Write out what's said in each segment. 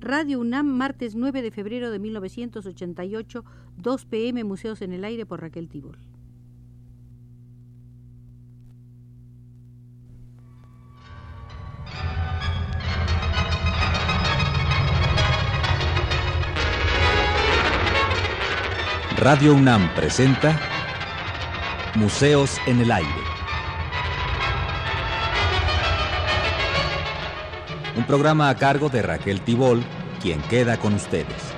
Radio UNAM, martes 9 de febrero de 1988, 2 pm, Museos en el Aire por Raquel Tibol. Radio UNAM presenta Museos en el Aire. Un programa a cargo de Raquel Tibol, queda con ustedes.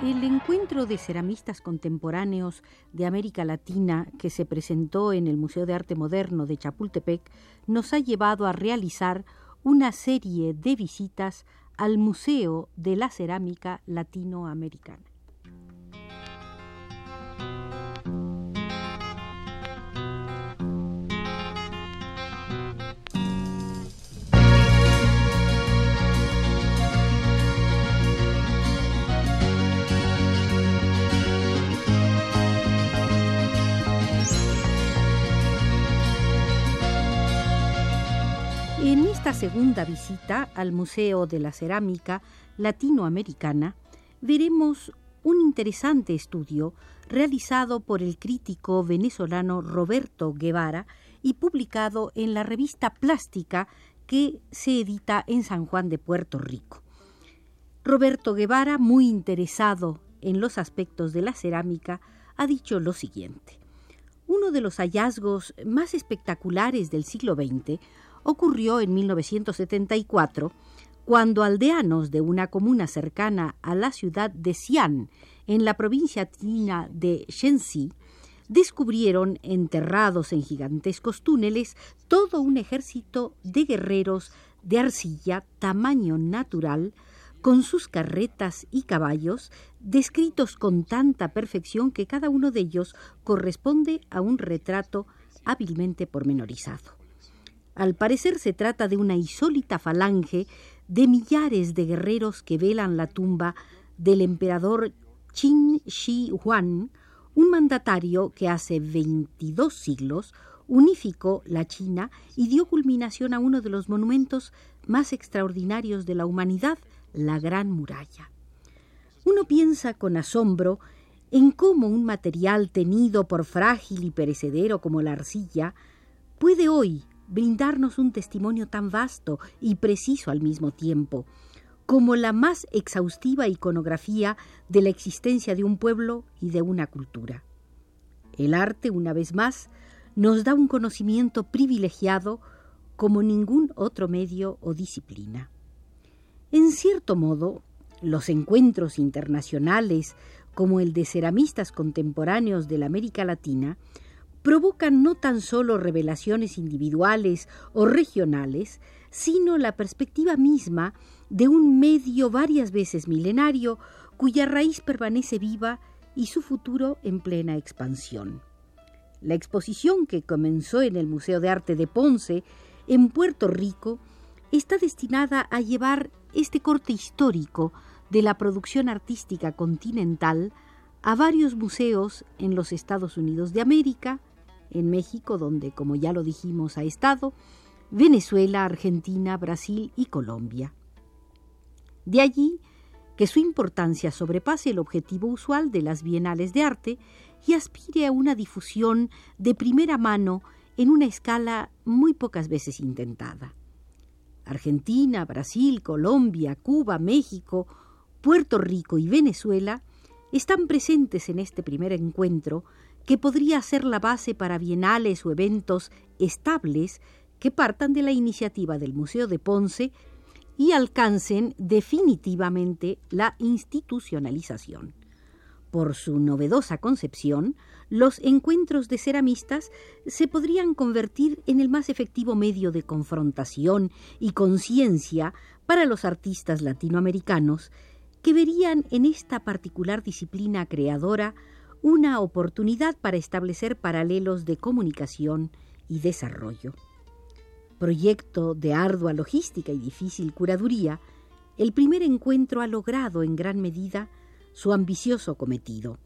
El encuentro de ceramistas contemporáneos de América Latina que se presentó en el Museo de Arte Moderno de Chapultepec nos ha llevado a realizar una serie de visitas al Museo de la Cerámica Latinoamericana. Segunda visita al Museo de la Cerámica Latinoamericana veremos un interesante estudio realizado por el crítico venezolano Roberto Guevara y publicado en la revista Plástica que se edita en San Juan de Puerto Rico. Roberto Guevara, muy interesado en los aspectos de la cerámica, ha dicho lo siguiente. Uno de los hallazgos más espectaculares del siglo XX ocurrió en 1974, cuando aldeanos de una comuna cercana a la ciudad de Xi'an, en la provincia china de Shenxi, descubrieron enterrados en gigantescos túneles todo un ejército de guerreros de arcilla tamaño natural, con sus carretas y caballos, descritos con tanta perfección que cada uno de ellos corresponde a un retrato hábilmente pormenorizado. Al parecer se trata de una insólita falange de millares de guerreros que velan la tumba del emperador Qin Shi Huang, un mandatario que hace 22 siglos unificó la China y dio culminación a uno de los monumentos más extraordinarios de la humanidad, la Gran Muralla. Uno piensa con asombro en cómo un material tenido por frágil y perecedero como la arcilla puede hoy brindarnos un testimonio tan vasto y preciso al mismo tiempo, como la más exhaustiva iconografía de la existencia de un pueblo y de una cultura. El arte, una vez más, nos da un conocimiento privilegiado como ningún otro medio o disciplina. En cierto modo, los encuentros internacionales, como el de ceramistas contemporáneos de la América Latina, provocan no tan solo revelaciones individuales o regionales, sino la perspectiva misma de un medio varias veces milenario cuya raíz permanece viva y su futuro en plena expansión. La exposición que comenzó en el Museo de Arte de Ponce, en Puerto Rico, está destinada a llevar este corte histórico de la producción artística continental a varios museos en los Estados Unidos de América, en México, donde, como ya lo dijimos, ha estado, Venezuela, Argentina, Brasil y Colombia. De allí que su importancia sobrepase el objetivo usual de las bienales de arte y aspire a una difusión de primera mano en una escala muy pocas veces intentada. Argentina, Brasil, Colombia, Cuba, México, Puerto Rico y Venezuela están presentes en este primer encuentro que podría ser la base para bienales o eventos estables que partan de la iniciativa del Museo de Ponce y alcancen definitivamente la institucionalización. Por su novedosa concepción, los encuentros de ceramistas se podrían convertir en el más efectivo medio de confrontación y conciencia para los artistas latinoamericanos que verían en esta particular disciplina creadora una oportunidad para establecer paralelos de comunicación y desarrollo. Proyecto de ardua logística y difícil curaduría, el primer encuentro ha logrado en gran medida su ambicioso cometido.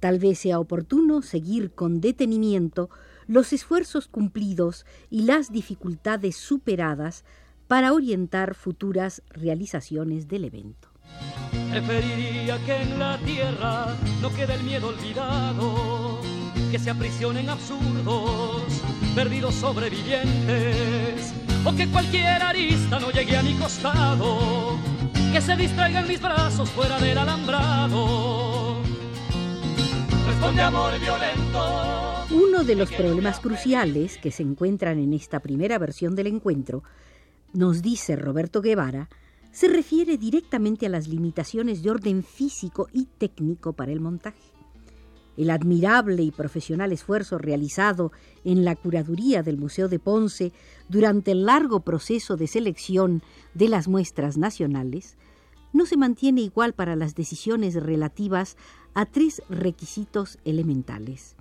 Tal vez sea oportuno seguir con detenimiento los esfuerzos cumplidos y las dificultades superadas para orientar futuras realizaciones del evento. Preferiría que en la tierra no quede el miedo olvidado, que se aprisionen absurdos, perdidos sobrevivientes, o que cualquier arista no llegue a mi costado, que se distraigan mis brazos fuera del alambrado. Responde amor violento. Uno de los problemas cruciales que se encuentran en esta primera versión del encuentro, nos dice Roberto Guevara, se refiere directamente a las limitaciones de orden físico y técnico para el montaje. El admirable y profesional esfuerzo realizado en la curaduría del Museo de Ponce durante el largo proceso de selección de las muestras nacionales no se mantiene igual para las decisiones relativas a tres requisitos elementales.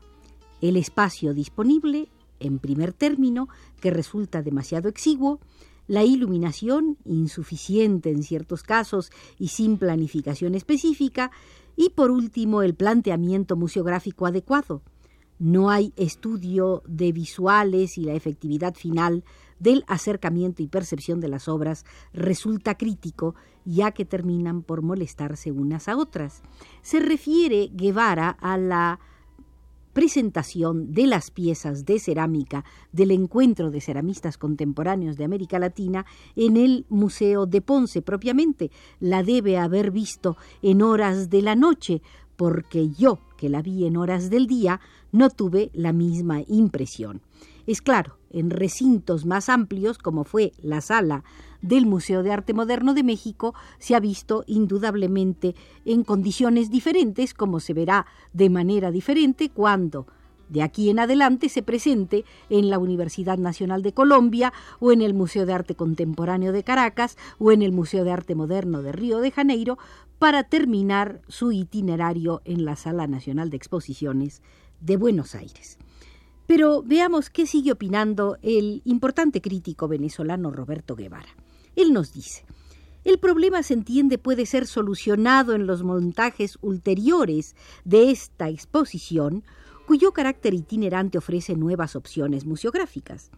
El espacio disponible, en primer término, que resulta demasiado exiguo, la iluminación, insuficiente en ciertos casos y sin planificación específica, y por último el planteamiento museográfico adecuado. No hay estudio de visuales y la efectividad final del acercamiento y percepción de las obras resulta crítico, ya que terminan por molestarse unas a otras. Se refiere Guevara a la presentación de las piezas de cerámica del encuentro de ceramistas contemporáneos de América Latina en el Museo de Ponce propiamente. La debe haber visto en horas de la noche, porque yo, que la vi en horas del día, no tuve la misma impresión. Es claro, en recintos más amplios, como fue la sala del Museo de Arte Moderno de México, se ha visto indudablemente en condiciones diferentes, como se verá de manera diferente cuando de aquí en adelante se presente en la Universidad Nacional de Colombia o en el Museo de Arte Contemporáneo de Caracas o en el Museo de Arte Moderno de Río de Janeiro para terminar su itinerario en la Sala Nacional de Exposiciones de Buenos Aires. Pero veamos qué sigue opinando el importante crítico venezolano Roberto Guevara. Él nos dice, el problema se entiende puede ser solucionado en los montajes ulteriores de esta exposición, cuyo carácter itinerante ofrece nuevas opciones museográficas.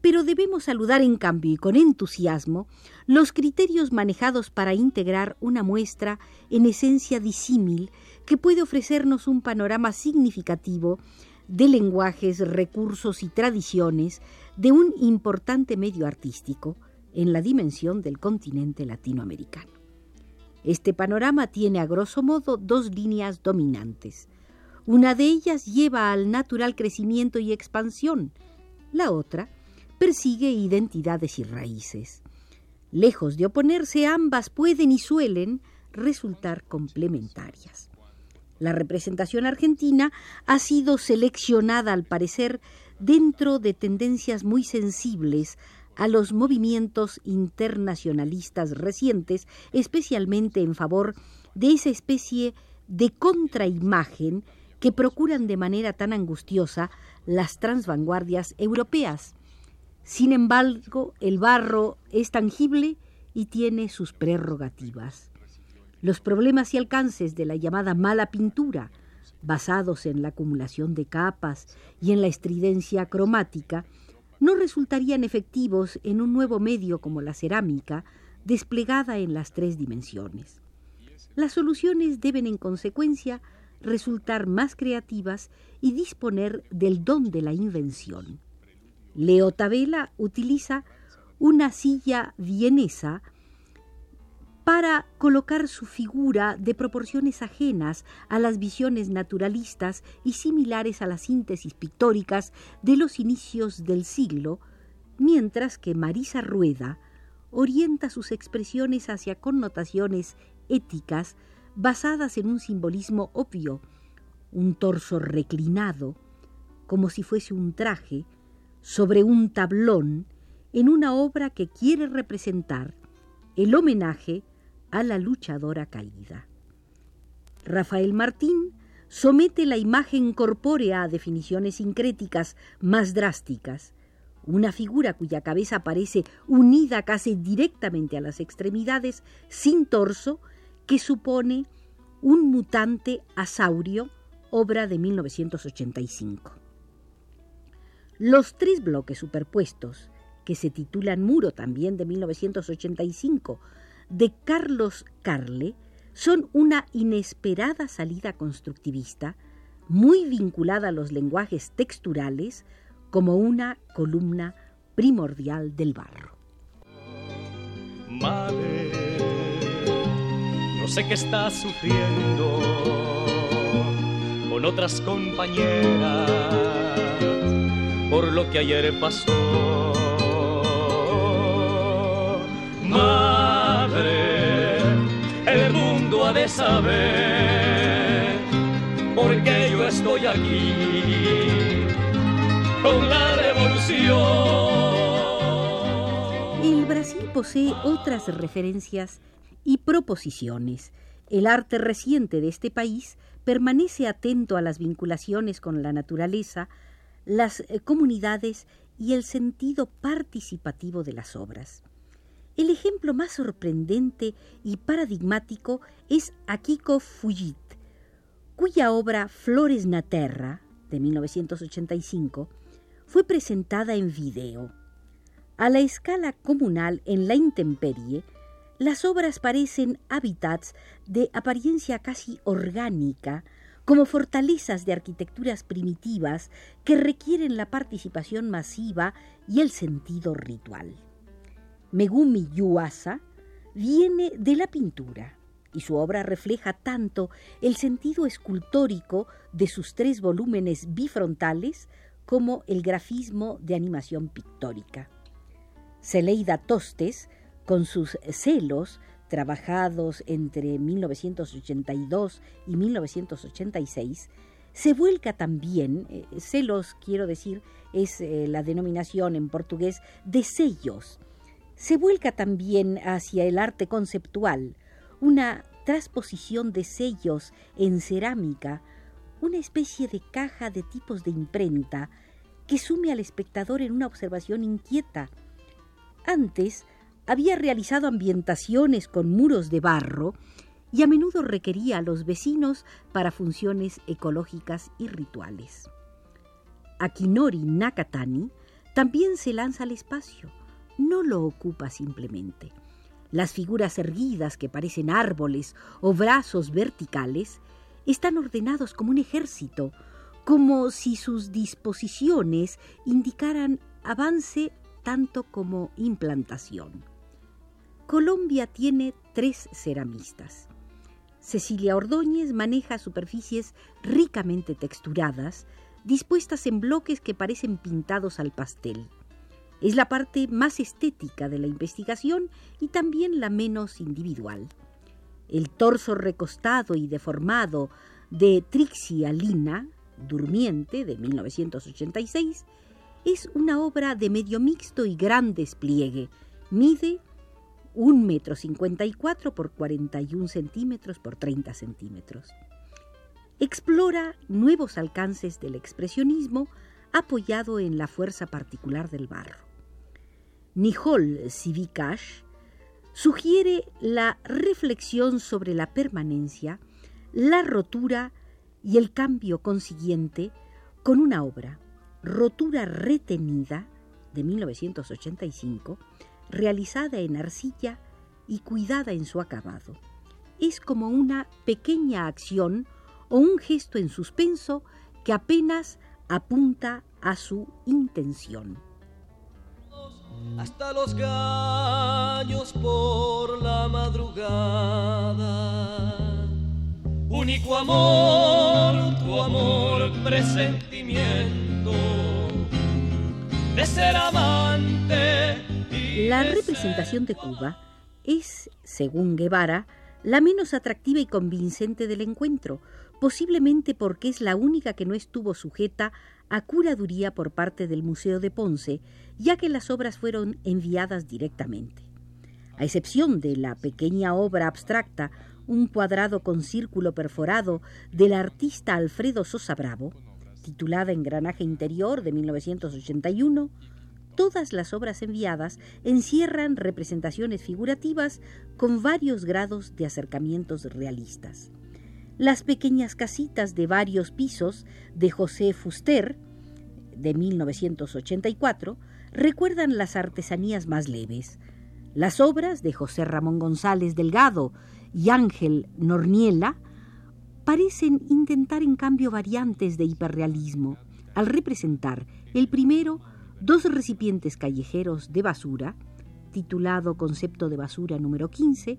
Pero debemos saludar en cambio y con entusiasmo los criterios manejados para integrar una muestra en esencia disímil que puede ofrecernos un panorama significativo de lenguajes, recursos y tradiciones de un importante medio artístico en la dimensión del continente latinoamericano. Este panorama tiene a grosso modo dos líneas dominantes. Una de ellas lleva al natural crecimiento y expansión, la otra persigue identidades y raíces. Lejos de oponerse, ambas pueden y suelen resultar complementarias. La representación argentina ha sido seleccionada, al parecer, dentro de tendencias muy sensibles a los movimientos internacionalistas recientes, especialmente en favor de esa especie de contraimagen que procuran de manera tan angustiosa las transvanguardias europeas. Sin embargo, el barro es tangible y tiene sus prerrogativas. Los problemas y alcances de la llamada mala pintura, basados en la acumulación de capas y en la estridencia cromática, no resultarían efectivos en un nuevo medio como la cerámica, desplegada en las tres dimensiones. Las soluciones deben, en consecuencia, resultar más creativas y disponer del don de la invención. Leo Tabela utiliza una silla vienesa para colocar su figura de proporciones ajenas a las visiones naturalistas y similares a las síntesis pictóricas de los inicios del siglo, mientras que Marisa Rueda orienta sus expresiones hacia connotaciones éticas basadas en un simbolismo obvio, un torso reclinado, como si fuese un traje, sobre un tablón, en una obra que quiere representar el homenaje a la luchadora caída. Rafael Martín somete la imagen corpórea a definiciones sincréticas más drásticas, una figura cuya cabeza aparece unida casi directamente a las extremidades, sin torso, que supone un mutante asaurio, obra de 1985. Los tres bloques superpuestos, que se titulan Muro también de 1985, de Carlos Carle, son una inesperada salida constructivista, muy vinculada a los lenguajes texturales, como una columna primordial del barro. Madre, no sé qué estás sufriendo con otras compañeras por lo que ayer pasó. De saber por qué yo estoy aquí con la revolución. El Brasil posee otras referencias y proposiciones. El arte reciente de este país permanece atento a las vinculaciones con la naturaleza, las eh, comunidades y el sentido participativo de las obras. El ejemplo más sorprendente y paradigmático es Akiko Fujit, cuya obra Flores na Terra, de 1985, fue presentada en video. A la escala comunal en la intemperie, las obras parecen hábitats de apariencia casi orgánica, como fortalezas de arquitecturas primitivas que requieren la participación masiva y el sentido ritual. Megumi Yuasa viene de la pintura y su obra refleja tanto el sentido escultórico de sus tres volúmenes bifrontales como el grafismo de animación pictórica. Celeida Tostes, con sus celos, trabajados entre 1982 y 1986, se vuelca también, eh, celos quiero decir, es eh, la denominación en portugués de sellos, se vuelca también hacia el arte conceptual, una transposición de sellos en cerámica, una especie de caja de tipos de imprenta que sume al espectador en una observación inquieta. Antes, había realizado ambientaciones con muros de barro y a menudo requería a los vecinos para funciones ecológicas y rituales. Akinori Nakatani también se lanza al espacio, no lo ocupa simplemente. Las figuras erguidas que parecen árboles o brazos verticales están ordenados como un ejército, como si sus disposiciones indicaran avance tanto como implantación. Colombia tiene tres ceramistas. Cecilia Ordóñez maneja superficies ricamente texturadas, dispuestas en bloques que parecen pintados al pastel. Es la parte más estética de la investigación y también la menos individual. El torso recostado y deformado de Trixie Alina, Durmiente, de 1986, es una obra de medio mixto y gran despliegue. Mide un metro cincuenta y cuatro por 41 centímetros por 30 centímetros. Explora nuevos alcances del expresionismo apoyado en la fuerza particular del barro. Nihol Sivikash sugiere la reflexión sobre la permanencia, la rotura y el cambio consiguiente con una obra, Rotura retenida, de 1985, realizada en arcilla y cuidada en su acabado. Es como una pequeña acción o un gesto en suspenso que apenas apunta a su intención. Hasta los gallos por la madrugada. Único amor, tu amor, presentimiento de ser amante la representación de Cuba es, según Guevara, la menos atractiva y convincente del encuentro, posiblemente porque es la única que no estuvo sujeta a curaduría por parte del Museo de Ponce, ya que las obras fueron enviadas directamente. A excepción de la pequeña obra abstracta, un cuadrado con círculo perforado del artista Alfredo Sosa Bravo, titulada Engranaje Interior de 1981, todas las obras enviadas encierran representaciones figurativas con varios grados de acercamientos realistas. Las pequeñas casitas de varios pisos de José Fuster, de 1984, recuerdan las artesanías más leves. Las obras de José Ramón González Delgado y Ángel Norniela parecen intentar en cambio variantes de hiperrealismo, al representar el primero dos recipientes callejeros de basura, titulado Concepto de Basura número 15,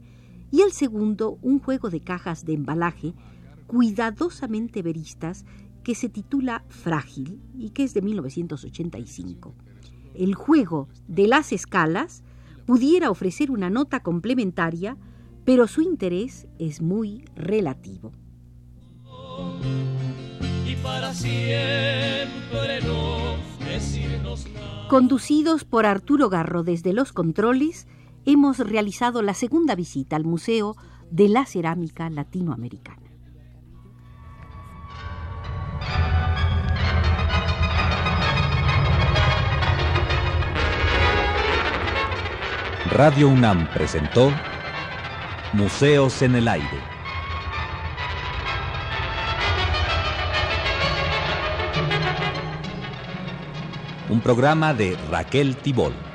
y el segundo un juego de cajas de embalaje cuidadosamente veristas que se titula Frágil y que es de 1985. El juego de las escalas pudiera ofrecer una nota complementaria, pero su interés es muy relativo. Y para siempre Conducidos por Arturo Garro desde los controles, hemos realizado la segunda visita al Museo de la Cerámica Latinoamericana. Radio UNAM presentó Museos en el Aire. Un programa de Raquel Tibol.